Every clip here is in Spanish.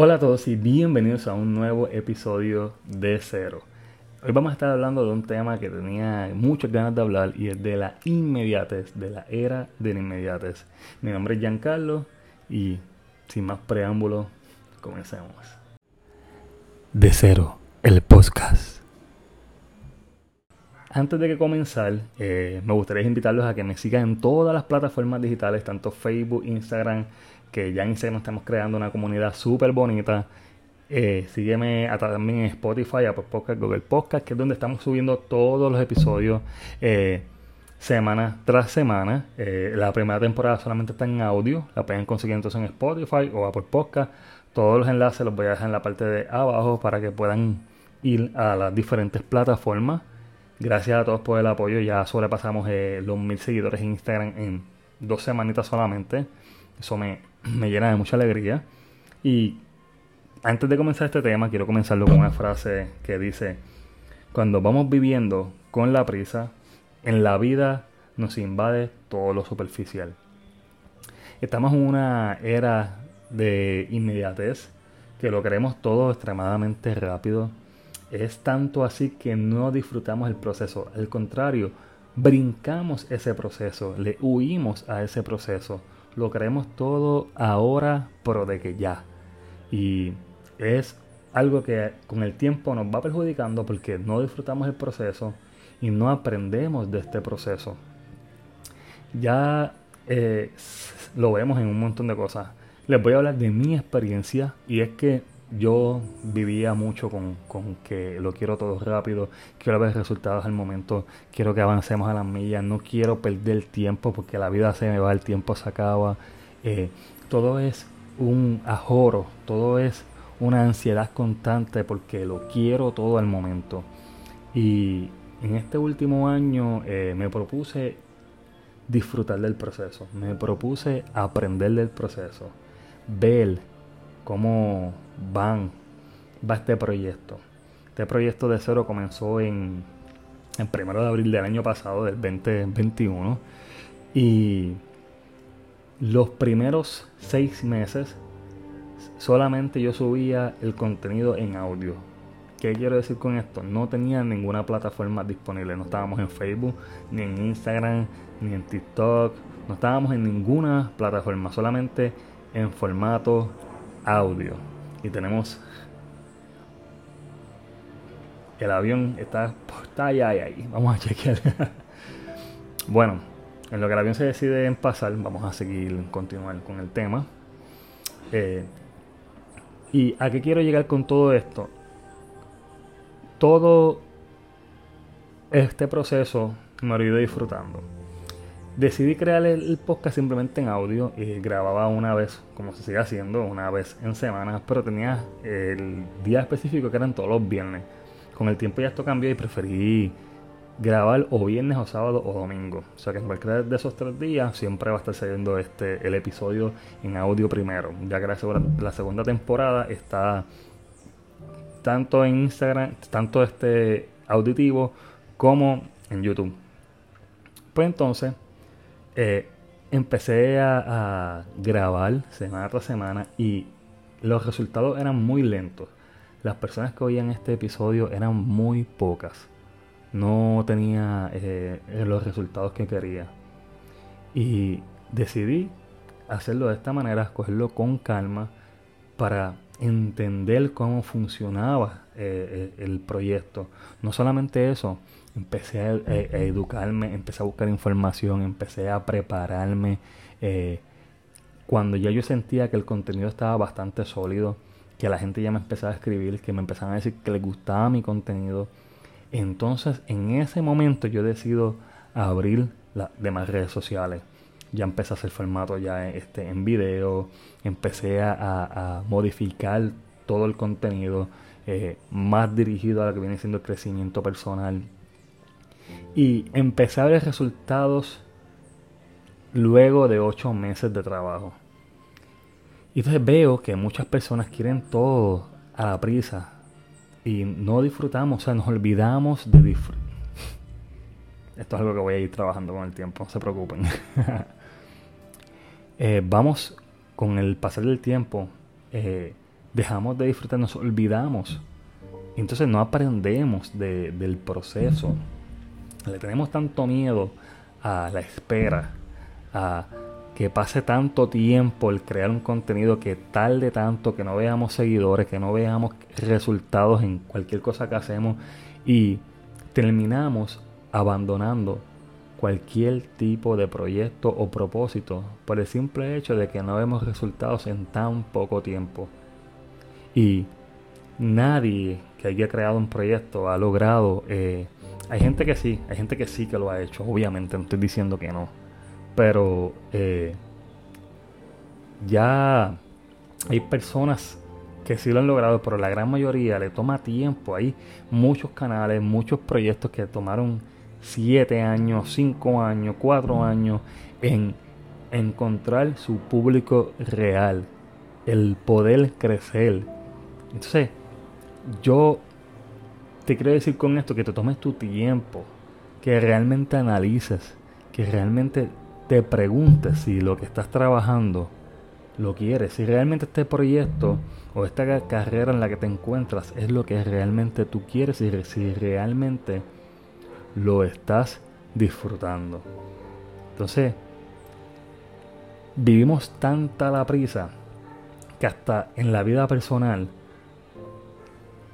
Hola a todos y bienvenidos a un nuevo episodio de Cero. Hoy vamos a estar hablando de un tema que tenía muchas ganas de hablar y es de la inmediatez, de la era de la inmediatez. Mi nombre es Giancarlo y sin más preámbulos, comencemos. De Cero, el podcast. Antes de que comenzar, eh, me gustaría invitarlos a que me sigan en todas las plataformas digitales, tanto Facebook, Instagram, que ya en Instagram estamos creando una comunidad súper bonita. Eh, sígueme también en Spotify, Apple Podcast, Google Podcast, que es donde estamos subiendo todos los episodios eh, semana tras semana. La primera temporada solamente está en audio, la pueden conseguir entonces en Spotify o Apple Podcast. Todos los enlaces los voy a dejar en la parte de abajo para que puedan ir a las diferentes plataformas. Gracias a todos por el apoyo. Ya sobrepasamos los mil seguidores en Instagram en dos semanitas solamente. Eso me, me llena de mucha alegría. Y antes de comenzar este tema, quiero comenzarlo con una frase que dice, cuando vamos viviendo con la prisa, en la vida nos invade todo lo superficial. Estamos en una era de inmediatez, que lo queremos todo extremadamente rápido. Es tanto así que no disfrutamos el proceso. Al contrario, brincamos ese proceso, le huimos a ese proceso lo queremos todo ahora, pero de que ya. Y es algo que con el tiempo nos va perjudicando porque no disfrutamos el proceso y no aprendemos de este proceso. Ya eh, lo vemos en un montón de cosas. Les voy a hablar de mi experiencia y es que yo vivía mucho con, que lo quiero todo rápido, quiero ver resultados al momento, quiero que avancemos a las millas, no quiero perder tiempo porque la vida se me va, el tiempo se acaba. Eh, todo es un ajoro, todo es una ansiedad constante porque lo quiero todo al momento. Y en este último año eh, me propuse disfrutar del proceso, me propuse aprender del proceso, ver cómo van, va este proyecto. Este proyecto de cero comenzó en, en primero de abril del año pasado, del 2021. Y los primeros seis meses solamente yo subía el contenido en audio. ¿Qué quiero decir con esto? No tenía ninguna plataforma disponible. No estábamos en Facebook, ni en Instagram, ni en TikTok. No estábamos en ninguna plataforma. Solamente en formato audio. Y tenemos el avión está, está allá ahí. Vamos a chequear. bueno, en lo que el avión se decide en pasar, vamos a seguir, continuar con el tema. Eh, ¿Y a qué quiero llegar con todo esto? Todo este proceso me lo he ido disfrutando decidí crear el, podcast simplemente en audio y grababa una vez, como se sigue haciendo, una vez en semana, pero tenía el día específico que eran todos los viernes. Con el tiempo ya esto cambió y preferí grabar o viernes o sábado o domingo. O sea que en cualquiera de esos tres días siempre va a estar saliendo este, el episodio en audio primero. Ya que la la segunda temporada está tanto en Instagram, tanto este auditivo como en YouTube. Pues entonces eh, empecé a, grabar semana tras semana y los resultados eran muy lentos. Las personas que oían este episodio eran muy pocas. No tenía eh, los resultados que quería. Y decidí hacerlo de esta manera, cogerlo con calma para entender cómo funcionaba eh, el proyecto. No solamente eso, empecé a, educarme, empecé a buscar información, empecé a prepararme. Eh, cuando ya yo sentía que el contenido estaba bastante sólido, que la gente ya me empezaba a escribir, que me empezaban a decir que les gustaba mi contenido, entonces en ese momento yo decido abrir las demás redes sociales. Ya empecé a hacer formato ya este, en video, empecé a, modificar todo el contenido eh, más dirigido a lo que viene siendo el crecimiento personal, y empecé a ver resultados luego de ocho meses de trabajo. Y entonces veo que muchas personas quieren todo a la prisa y no disfrutamos, o sea, nos olvidamos de disfrutar. Esto es algo que voy a ir trabajando con el tiempo, no se preocupen. Eh, vamos con el pasar del tiempo, eh, dejamos de disfrutar, nos olvidamos. Entonces no aprendemos del proceso. Le tenemos tanto miedo a la espera, a que pase tanto tiempo el crear un contenido que tarde tanto, que no veamos seguidores, que no veamos resultados en cualquier cosa que hacemos y terminamos abandonando cualquier tipo de proyecto o propósito por el simple hecho de que no vemos resultados en tan poco tiempo. Y nadie que haya creado un proyecto ha logrado... Eh, hay gente que sí, hay gente que sí que lo ha hecho, obviamente, no estoy diciendo que no. Pero eh, ya hay personas que sí lo han logrado, pero la gran mayoría le toma tiempo. Hay muchos canales, muchos proyectos que tomaron 7 años, 5 años, 4 años en encontrar su público real, el poder crecer. Entonces, yo te quiero decir con esto que te tomes tu tiempo, que realmente analices, que realmente te preguntes si lo que estás trabajando lo quieres, si realmente este proyecto o esta carrera en la que te encuentras es lo que realmente tú quieres si realmente lo estás disfrutando. Entonces, vivimos tanta la prisa que hasta en la vida personal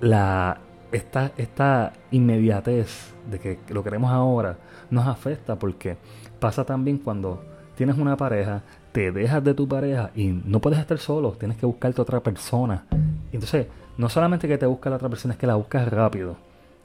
la esta, esta inmediatez de que lo queremos ahora nos afecta porque pasa también cuando tienes una pareja, te dejas de tu pareja y no puedes estar solo, tienes que buscarte otra persona. Entonces, no solamente que te busca la otra persona, es que la buscas rápido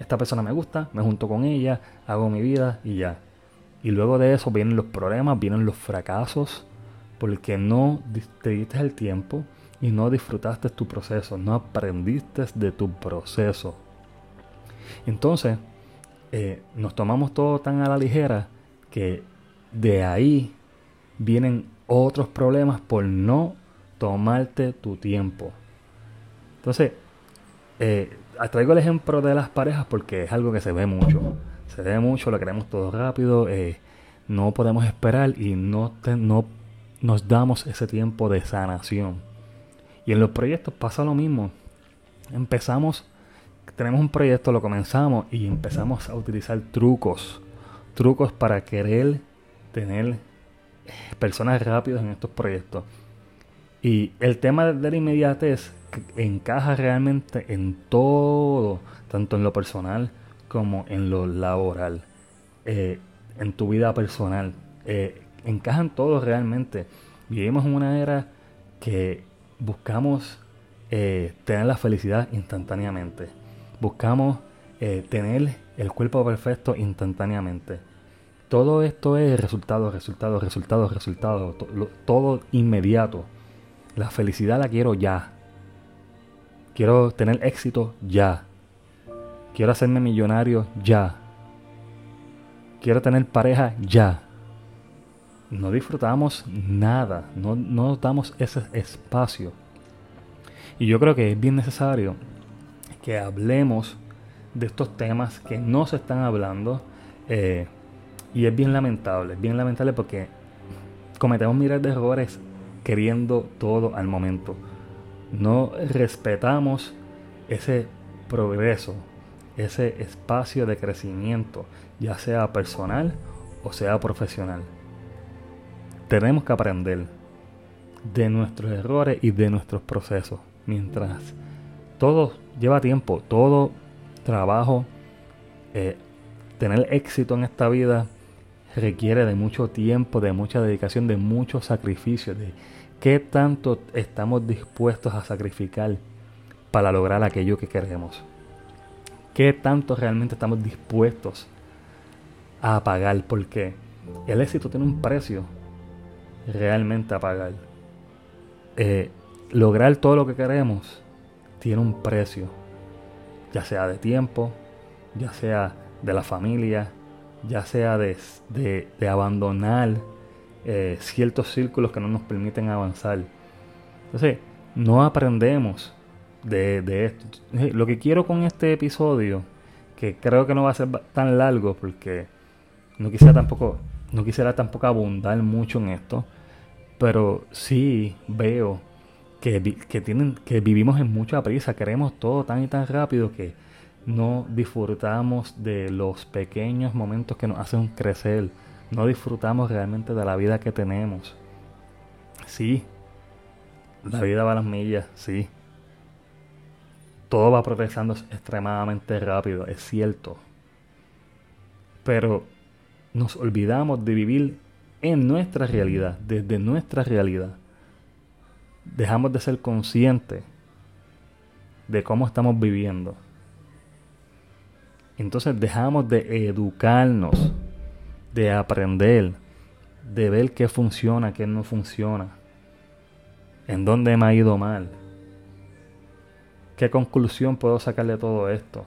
esta persona me gusta, me junto con ella, hago mi vida y ya. Y luego de eso vienen los problemas, vienen los fracasos, porque no te diste el tiempo y no disfrutaste tu proceso, no aprendiste de tu proceso. Entonces, eh, nos tomamos todo tan a la ligera que de ahí vienen otros problemas por no tomarte tu tiempo. Entonces, eh, traigo el ejemplo de las parejas porque es algo que se ve mucho. Se ve mucho, lo queremos todo rápido, eh, no podemos esperar y no, no nos damos ese tiempo de sanación. Y en los proyectos pasa lo mismo. Empezamos, tenemos un proyecto, lo comenzamos y empezamos a utilizar trucos. Trucos para querer tener personas rápidas en estos proyectos. Y el tema de la inmediatez encaja realmente en todo, tanto en lo personal como en lo laboral, eh, en tu vida personal. Eh, encajan todos realmente. Vivimos en una era que buscamos eh, tener la felicidad instantáneamente. Buscamos tener el cuerpo perfecto instantáneamente. Todo esto es resultado, resultado, resultado, resultado. todo inmediato. La felicidad la quiero ya. Quiero tener éxito ya. Quiero hacerme millonario ya. Quiero tener pareja ya. No disfrutamos nada, no, nos damos ese espacio. Y yo creo que es bien necesario que hablemos de estos temas que no se están hablando. Eh, y es bien lamentable, bien lamentable porque cometemos miles de errores queriendo todo al momento no respetamos ese progreso, ese espacio de crecimiento, ya sea personal o sea profesional. Tenemos que aprender de nuestros errores y de nuestros procesos. Mientras todo lleva tiempo, todo trabajo, eh, tener éxito en esta vida requiere de mucho tiempo, de mucha dedicación, de mucho sacrificio, de ¿Qué tanto estamos dispuestos a sacrificar para lograr aquello que queremos? ¿Qué tanto realmente estamos dispuestos a pagar? Porque el éxito tiene un precio realmente a pagar. Eh, lograr todo lo que queremos tiene un precio, ya sea de tiempo, ya sea de la familia, ya sea de, de abandonar eh, ciertos círculos que no nos permiten avanzar. Entonces, no aprendemos de, esto. Lo que quiero con este episodio, que creo que no va a ser tan largo porque no quisiera tampoco, no quisiera tampoco abundar mucho en esto, pero sí veo que, que, tienen, que vivimos en mucha prisa, queremos todo tan y tan rápido que no disfrutamos de los pequeños momentos que nos hacen crecer, no disfrutamos realmente de la vida que tenemos. Sí, la vida va a las millas, sí. Todo va progresando extremadamente rápido, es cierto. Pero nos olvidamos de vivir en nuestra realidad, desde nuestra realidad. Dejamos de ser conscientes de cómo estamos viviendo. Entonces dejamos de educarnos, de aprender, de ver qué funciona, qué no funciona, en dónde me ha ido mal, qué conclusión puedo sacar de todo esto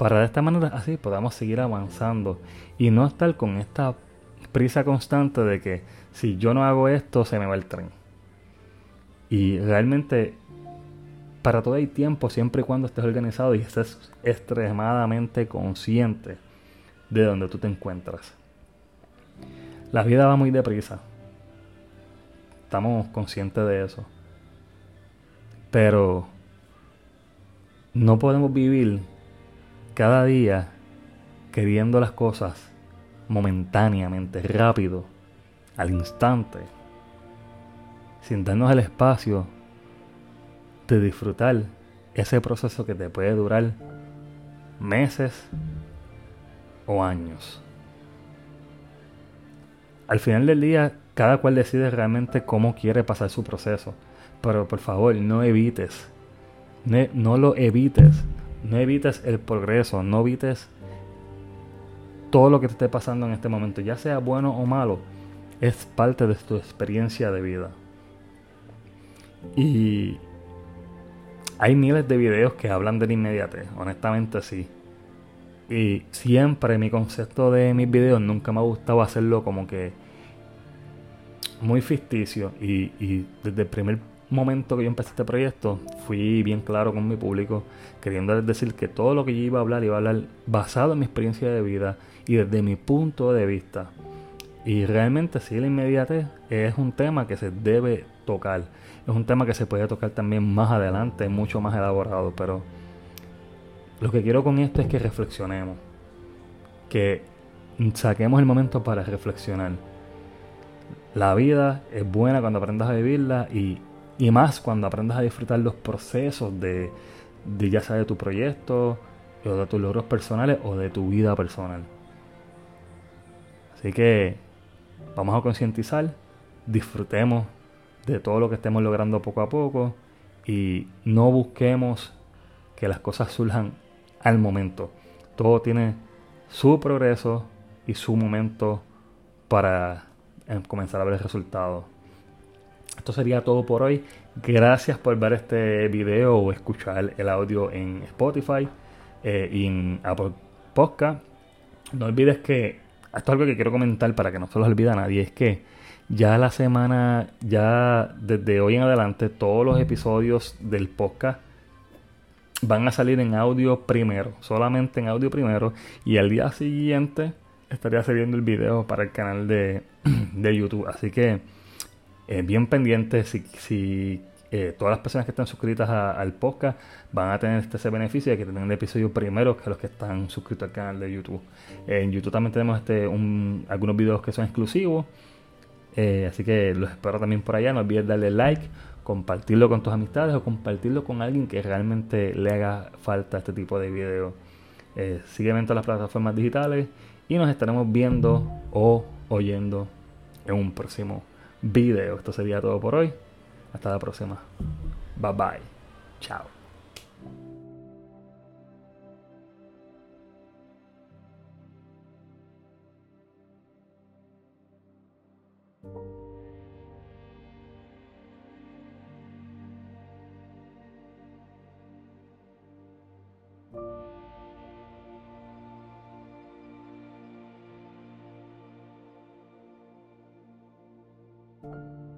para de esta manera así podamos seguir avanzando y no estar con esta prisa constante de que si yo no hago esto se me va el tren. Y realmente para todo hay tiempo siempre y cuando estés organizado y estés extremadamente consciente de donde tú te encuentras. La vida va muy deprisa. Estamos conscientes de eso. Pero no podemos vivir cada día queriendo las cosas momentáneamente, rápido, al instante, sin darnos el espacio de disfrutar ese proceso que te puede durar meses o años. Al final del día, cada cual decide realmente cómo quiere pasar su proceso. Pero por favor, no evites, no lo evites no evites el progreso, no evites todo lo que te esté pasando en este momento, ya sea bueno o malo, es parte de tu experiencia de vida. Y hay miles de videos que hablan de la inmediatez, honestamente sí. Y siempre mi concepto de mis videos nunca me ha gustado hacerlo como que muy ficticio. Y, desde el primer momento que yo empecé este proyecto, fui bien claro con mi público, queriendo decir que todo lo que yo iba a hablar iba a hablar basado en mi experiencia de vida y desde mi punto de vista. Y realmente sí, la inmediatez es un tema que se debe tocar. Es un tema que se puede tocar también más adelante, mucho más elaborado, pero lo que quiero con esto es que reflexionemos, que saquemos el momento para reflexionar. La vida es buena cuando aprendas a vivirla y y más cuando aprendas a disfrutar los procesos de, ya sea de tu proyecto, o de tus logros personales, o de tu vida personal. Así que vamos a concientizar, disfrutemos de todo lo que estemos logrando poco a poco y no busquemos que las cosas surjan al momento. Todo tiene su progreso y su momento para eh, comenzar a ver el resultado. Esto sería todo por hoy. Gracias por ver este video o escuchar el audio en Spotify eh, y en Apple Podcast. No olvides que, esto es algo que quiero comentar para que no se lo olvide a nadie, es que ya la semana, ya desde hoy en adelante, todos los episodios del podcast van a salir en audio primero, solamente en audio primero, y al día siguiente estaría saliendo el video para el canal de, de YouTube. Así que eh, bien pendientes si, si eh, todas las personas que están suscritas al podcast van a tener este, ese beneficio de que tienen el episodio primero que los que están suscritos al canal de YouTube. en YouTube también tenemos este, algunos videos que son exclusivos. Eh, así que los espero también por allá. No olvides darle like, compartirlo con tus amistades o compartirlo con alguien que realmente le haga falta este tipo de videos. sígueme en todas las plataformas digitales y nos estaremos viendo o oyendo en un próximo video. Esto sería todo por hoy. Hasta la próxima. Bye bye. Chao. You